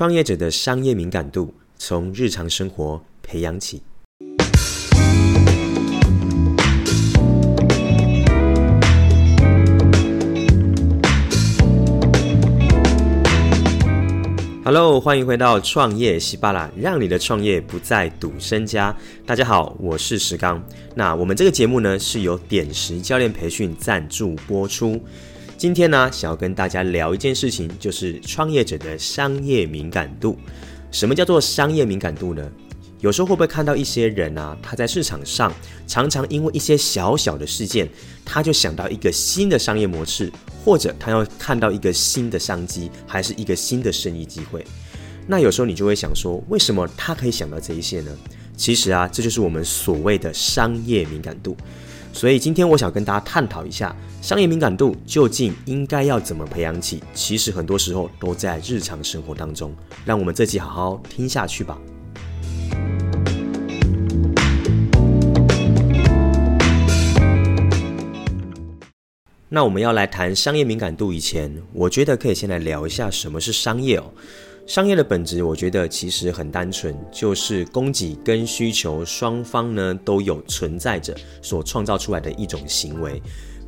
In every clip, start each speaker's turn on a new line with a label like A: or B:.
A: 创业者的商业敏感度，从日常生活培养起。Hello，欢迎回到创业喜巴拉，让你的创业不再赌身家。大家好，我是石刚。那我们这个节目呢，是由点石教练培训赞助播出。今天呢，想要跟大家聊一件事情，就是创业者的商业敏感度。什么叫做商业敏感度呢？有时候会不会看到一些人啊，他在市场上常常因为一些小小的事件，他就想到一个新的商业模式，或者他要看到一个新的商机，还是一个新的生意机会。那有时候你就会想说，为什么他可以想到这一些呢？其实啊，这就是我们所谓的商业敏感度。所以今天我想跟大家探讨一下，商业敏感度究竟应该要怎么培养起？其实很多时候都在日常生活当中。让我们这集好好听下去吧。那我们要来谈商业敏感度以前，我觉得可以先来聊一下什么是商业哦。商业的本质，我觉得其实很单纯，就是供给跟需求双方呢都有存在着所创造出来的一种行为。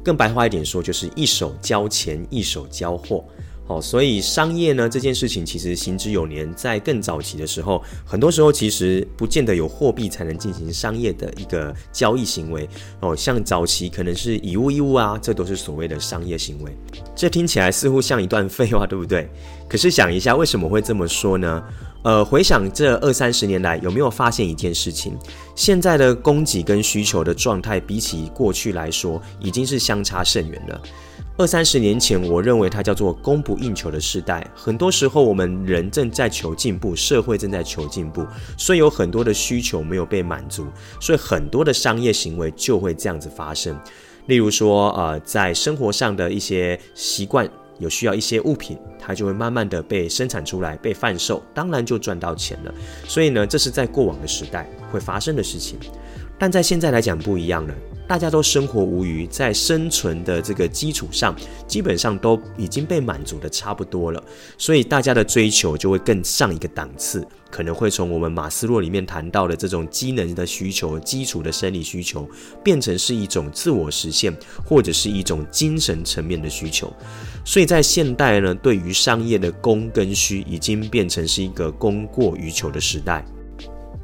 A: 更白话一点说，就是一手交钱，一手交货。哦，所以商业呢这件事情其实行之有年，在更早期的时候，很多时候其实不见得有货币才能进行商业的一个交易行为哦。像早期可能是以物易物啊，这都是所谓的商业行为。这听起来似乎像一段废话，对不对？可是想一下，为什么会这么说呢？呃，回想这二三十年来，有没有发现一件事情？现在的供给跟需求的状态，比起过去来说，已经是相差甚远了。二三十年前，我认为它叫做供不应求的时代。很多时候，我们人正在求进步，社会正在求进步，所以有很多的需求没有被满足，所以很多的商业行为就会这样子发生。例如说，呃，在生活上的一些习惯，有需要一些物品，它就会慢慢的被生产出来，被贩售，当然就赚到钱了。所以呢，这是在过往的时代会发生的事情，但在现在来讲不一样了。大家都生活无余，在生存的这个基础上，基本上都已经被满足的差不多了，所以大家的追求就会更上一个档次，可能会从我们马斯洛里面谈到的这种机能的需求、基础的生理需求，变成是一种自我实现，或者是一种精神层面的需求。所以在现代呢，对于商业的供跟需，已经变成是一个供过于求的时代。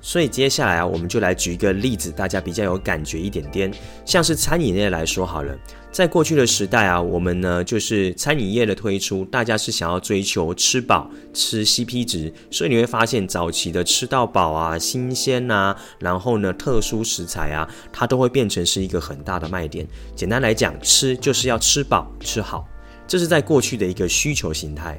A: 所以接下来啊，我们就来举一个例子，大家比较有感觉一点点。像是餐饮业来说好了，在过去的时代啊，我们呢就是餐饮业的推出，大家是想要追求吃饱、吃 CP 值，所以你会发现早期的吃到饱啊、新鲜啊，然后呢特殊食材啊，它都会变成是一个很大的卖点。简单来讲，吃就是要吃饱、吃好，这是在过去的一个需求形态。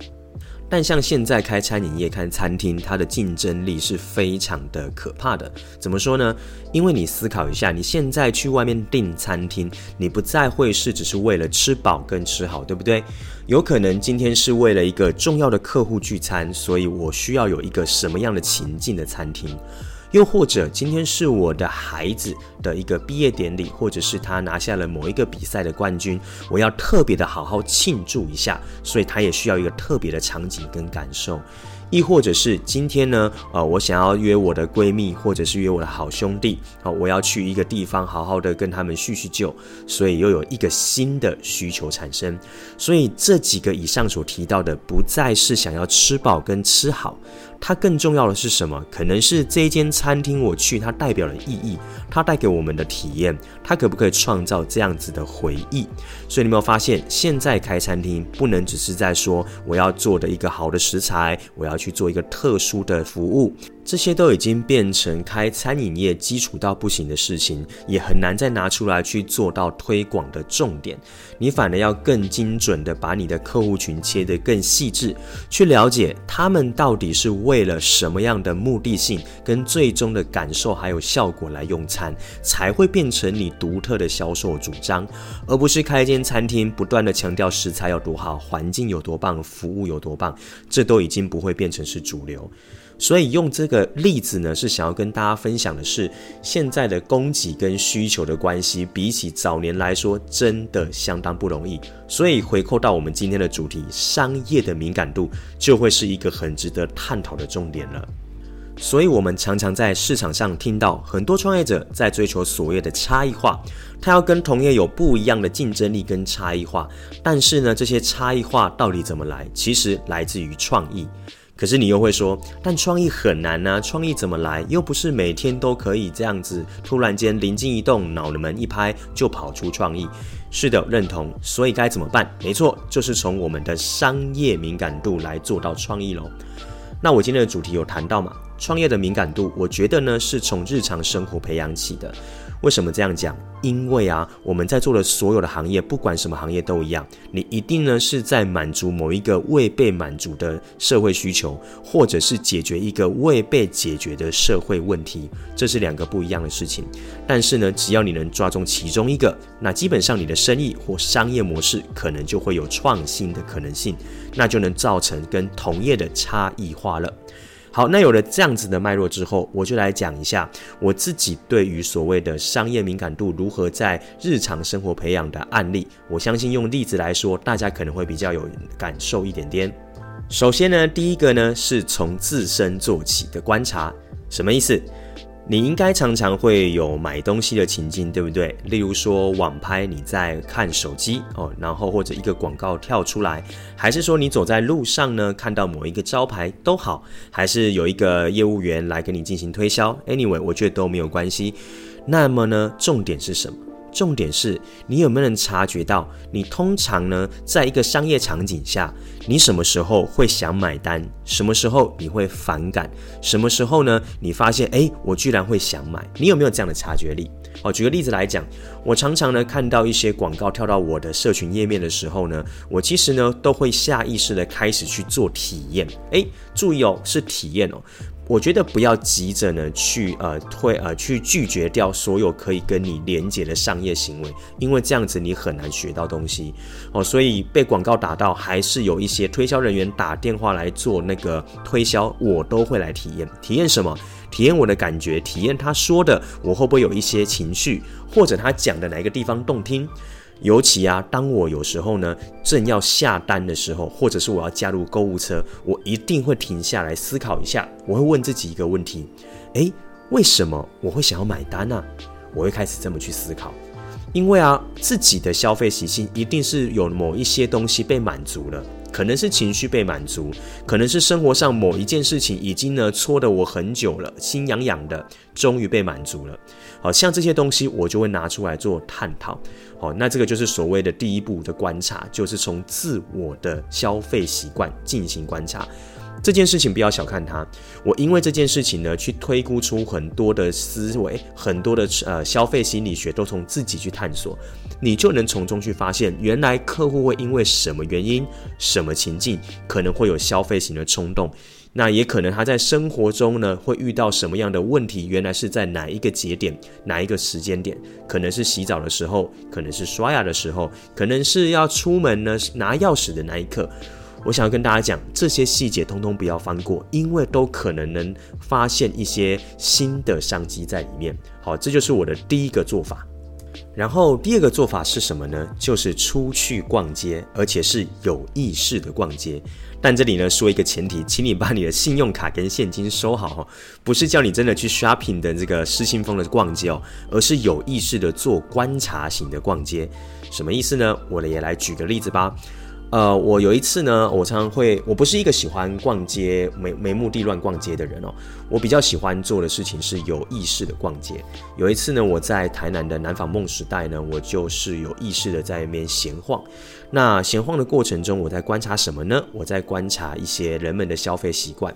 A: 但像现在开餐饮业、开餐厅，它的竞争力是非常的可怕的。怎么说呢？因为你思考一下，你现在去外面订餐厅，你不再会是只是为了吃饱跟吃好，对不对？有可能今天是为了一个重要的客户聚餐，所以我需要有一个什么样的情境的餐厅。又或者今天是我的孩子的一个毕业典礼，或者是他拿下了某一个比赛的冠军，我要特别的好好庆祝一下，所以他也需要一个特别的场景跟感受。亦或者是今天呢，呃，我想要约我的闺蜜，或者是约我的好兄弟，好，我要去一个地方好好的跟他们叙叙旧，所以又有一个新的需求产生。所以这几个以上所提到的，不再是想要吃饱跟吃好。它更重要的是什么？可能是这一间餐厅我去，它代表的意义，它带给我们的体验，它可不可以创造这样子的回忆？所以你有没有发现，现在开餐厅不能只是在说我要做的一个好的食材，我要去做一个特殊的服务。这些都已经变成开餐饮业基础到不行的事情，也很难再拿出来去做到推广的重点。你反而要更精准的把你的客户群切得更细致，去了解他们到底是为了什么样的目的性跟最终的感受还有效果来用餐，才会变成你独特的销售主张，而不是开一间餐厅不断的强调食材有多好，环境有多棒，服务有多棒，这都已经不会变成是主流。所以用这个例子呢，是想要跟大家分享的是，现在的供给跟需求的关系，比起早年来说，真的相当不容易。所以回扣到我们今天的主题，商业的敏感度就会是一个很值得探讨的重点了。所以，我们常常在市场上听到很多创业者在追求所谓的差异化，他要跟同业有不一样的竞争力跟差异化。但是呢，这些差异化到底怎么来？其实来自于创意。可是你又会说，但创意很难啊，创意怎么来？又不是每天都可以这样子，突然间灵机一动，脑门一拍就跑出创意。是的，认同。所以该怎么办？没错，就是从我们的商业敏感度来做到创意喽。那我今天的主题有谈到吗？创业的敏感度，我觉得呢是从日常生活培养起的。为什么这样讲？因为啊，我们在做的所有的行业，不管什么行业都一样，你一定呢是在满足某一个未被满足的社会需求，或者是解决一个未被解决的社会问题，这是两个不一样的事情。但是呢，只要你能抓中其中一个，那基本上你的生意或商业模式可能就会有创新的可能性，那就能造成跟同业的差异化了。好，那有了这样子的脉络之后，我就来讲一下我自己对于所谓的商业敏感度如何在日常生活培养的案例。我相信用例子来说，大家可能会比较有感受一点点。首先呢，第一个呢是从自身做起的观察，什么意思？你应该常常会有买东西的情境，对不对？例如说网拍，你在看手机哦，然后或者一个广告跳出来，还是说你走在路上呢，看到某一个招牌都好，还是有一个业务员来跟你进行推销，anyway，我觉得都没有关系。那么呢，重点是什么？重点是你有没有能察觉到，你通常呢，在一个商业场景下，你什么时候会想买单？什么时候你会反感？什么时候呢？你发现，诶，我居然会想买？你有没有这样的察觉力？哦，举个例子来讲，我常常呢看到一些广告跳到我的社群页面的时候呢，我其实呢都会下意识的开始去做体验。诶，注意哦，是体验哦。我觉得不要急着呢去呃推呃去拒绝掉所有可以跟你连接的商业行为，因为这样子你很难学到东西哦。所以被广告打到，还是有一些推销人员打电话来做那个推销，我都会来体验。体验什么？体验我的感觉，体验他说的，我会不会有一些情绪，或者他讲的哪一个地方动听。尤其啊，当我有时候呢正要下单的时候，或者是我要加入购物车，我一定会停下来思考一下。我会问自己一个问题：诶，为什么我会想要买单呢？我会开始这么去思考，因为啊，自己的消费习性一定是有某一些东西被满足了。可能是情绪被满足，可能是生活上某一件事情已经呢戳得我很久了，心痒痒的，终于被满足了。好，像这些东西我就会拿出来做探讨。好，那这个就是所谓的第一步的观察，就是从自我的消费习惯进行观察。这件事情不要小看它，我因为这件事情呢，去推估出很多的思维，很多的呃消费心理学都从自己去探索，你就能从中去发现，原来客户会因为什么原因、什么情境，可能会有消费型的冲动，那也可能他在生活中呢会遇到什么样的问题，原来是在哪一个节点、哪一个时间点，可能是洗澡的时候，可能是刷牙的时候，可能是要出门呢拿钥匙的那一刻。我想要跟大家讲，这些细节通通不要放过，因为都可能能发现一些新的商机在里面。好，这就是我的第一个做法。然后第二个做法是什么呢？就是出去逛街，而且是有意识的逛街。但这里呢，说一个前提，请你把你的信用卡跟现金收好，不是叫你真的去 shopping 的这个失心疯的逛街哦，而是有意识的做观察型的逛街。什么意思呢？我也来举个例子吧。呃，我有一次呢，我常常会，我不是一个喜欢逛街、没没目的乱逛街的人哦。我比较喜欢做的事情是有意识的逛街。有一次呢，我在台南的南纺梦时代呢，我就是有意识的在那边闲晃。那闲晃的过程中，我在观察什么呢？我在观察一些人们的消费习惯。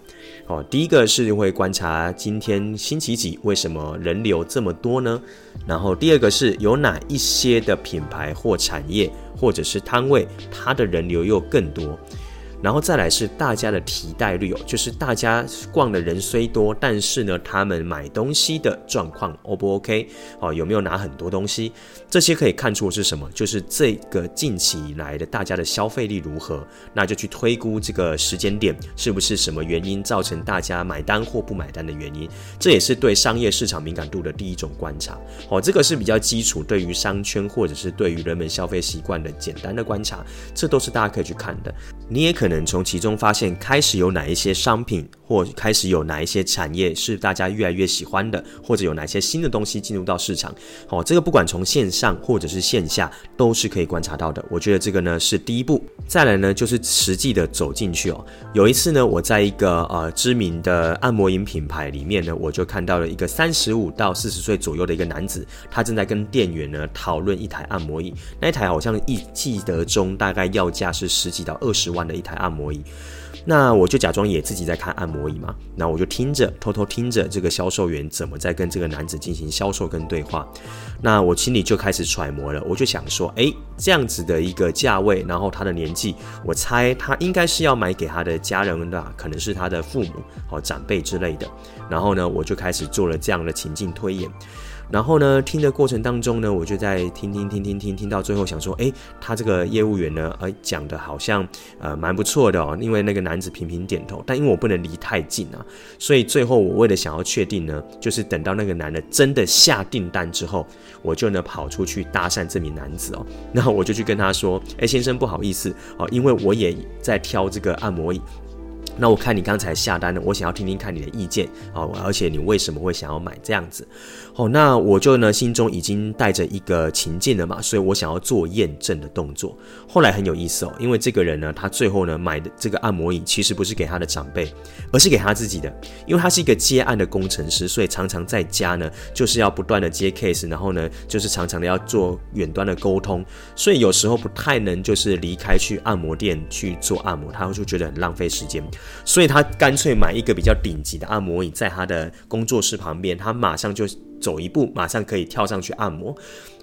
A: 哦，第一个是会观察今天星期几，为什么人流这么多呢？然后第二个是有哪一些的品牌或产业或者是摊位，它的人流又更多。然后再来是大家的提袋率哦，就是大家逛的人虽多，但是呢，他们买东西的状况 O 不 OK？哦，有没有拿很多东西？这些可以看出是什么？就是这个近期以来的大家的消费力如何？那就去推估这个时间点是不是什么原因造成大家买单或不买单的原因？这也是对商业市场敏感度的第一种观察。哦，这个是比较基础，对于商圈或者是对于人们消费习惯的简单的观察，这都是大家可以去看的。你也可能从其中发现，开始有哪一些商品，或开始有哪一些产业是大家越来越喜欢的，或者有哪些新的东西进入到市场。哦，这个不管从线上或者是线下，都是可以观察到的。我觉得这个呢是第一步。再来呢就是实际的走进去哦。有一次呢，我在一个呃知名的按摩椅品牌里面呢，我就看到了一个三十五到四十岁左右的一个男子，他正在跟店员呢讨论一台按摩椅。那一台好像一记得中大概要价是十几到二十万。的一台按摩椅，那我就假装也自己在看按摩所以嘛，那我就听着，偷偷听着这个销售员怎么在跟这个男子进行销售跟对话，那我心里就开始揣摩了，我就想说，诶，这样子的一个价位，然后他的年纪，我猜他应该是要买给他的家人的，可能是他的父母和长辈之类的，然后呢，我就开始做了这样的情境推演。然后呢，听的过程当中呢，我就在听听听听听听到最后，想说，诶，他这个业务员呢，呃，讲的好像呃蛮不错的哦。因为那个男子频频点头，但因为我不能离太近啊，所以最后我为了想要确定呢，就是等到那个男的真的下订单之后，我就呢跑出去搭讪这名男子哦，然后我就去跟他说，诶，先生不好意思哦，因为我也在挑这个按摩椅。那我看你刚才下单了，我想要听听看你的意见哦，而且你为什么会想要买这样子？哦，那我就呢心中已经带着一个情境了嘛，所以我想要做验证的动作。后来很有意思哦，因为这个人呢，他最后呢买的这个按摩椅其实不是给他的长辈，而是给他自己的，因为他是一个接案的工程师，所以常常在家呢就是要不断的接 case，然后呢就是常常的要做远端的沟通，所以有时候不太能就是离开去按摩店去做按摩，他会就觉得很浪费时间。所以他干脆买一个比较顶级的按摩椅，在他的工作室旁边，他马上就走一步，马上可以跳上去按摩。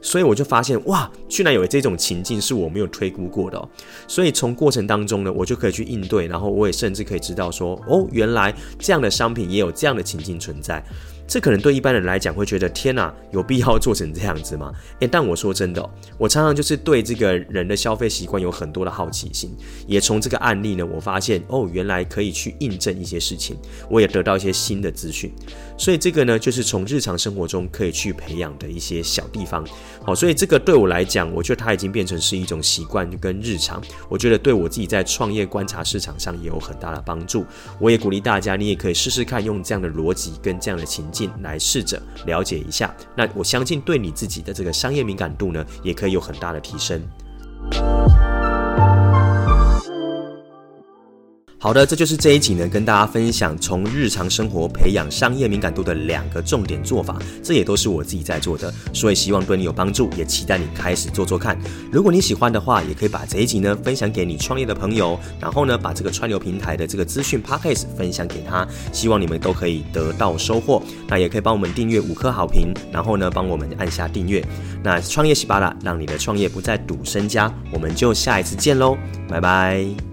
A: 所以我就发现，哇，居然有这种情境是我没有推估过的哦。所以从过程当中呢，我就可以去应对，然后我也甚至可以知道说，哦，原来这样的商品也有这样的情境存在。这可能对一般人来讲会觉得天哪，有必要做成这样子吗？诶，但我说真的，我常常就是对这个人的消费习惯有很多的好奇心，也从这个案例呢，我发现哦，原来可以去印证一些事情，我也得到一些新的资讯。所以这个呢，就是从日常生活中可以去培养的一些小地方。好，所以这个对我来讲，我觉得它已经变成是一种习惯跟日常。我觉得对我自己在创业观察市场上也有很大的帮助。我也鼓励大家，你也可以试试看用这样的逻辑跟这样的情境。来试着了解一下，那我相信对你自己的这个商业敏感度呢，也可以有很大的提升。好的，这就是这一集呢，跟大家分享从日常生活培养商业敏感度的两个重点做法，这也都是我自己在做的，所以希望对你有帮助，也期待你开始做做看。如果你喜欢的话，也可以把这一集呢分享给你创业的朋友，然后呢把这个串流平台的这个资讯 podcast 分享给他，希望你们都可以得到收获。那也可以帮我们订阅五颗好评，然后呢帮我们按下订阅。那创业喜巴拉，让你的创业不再赌身家，我们就下一次见喽，拜拜。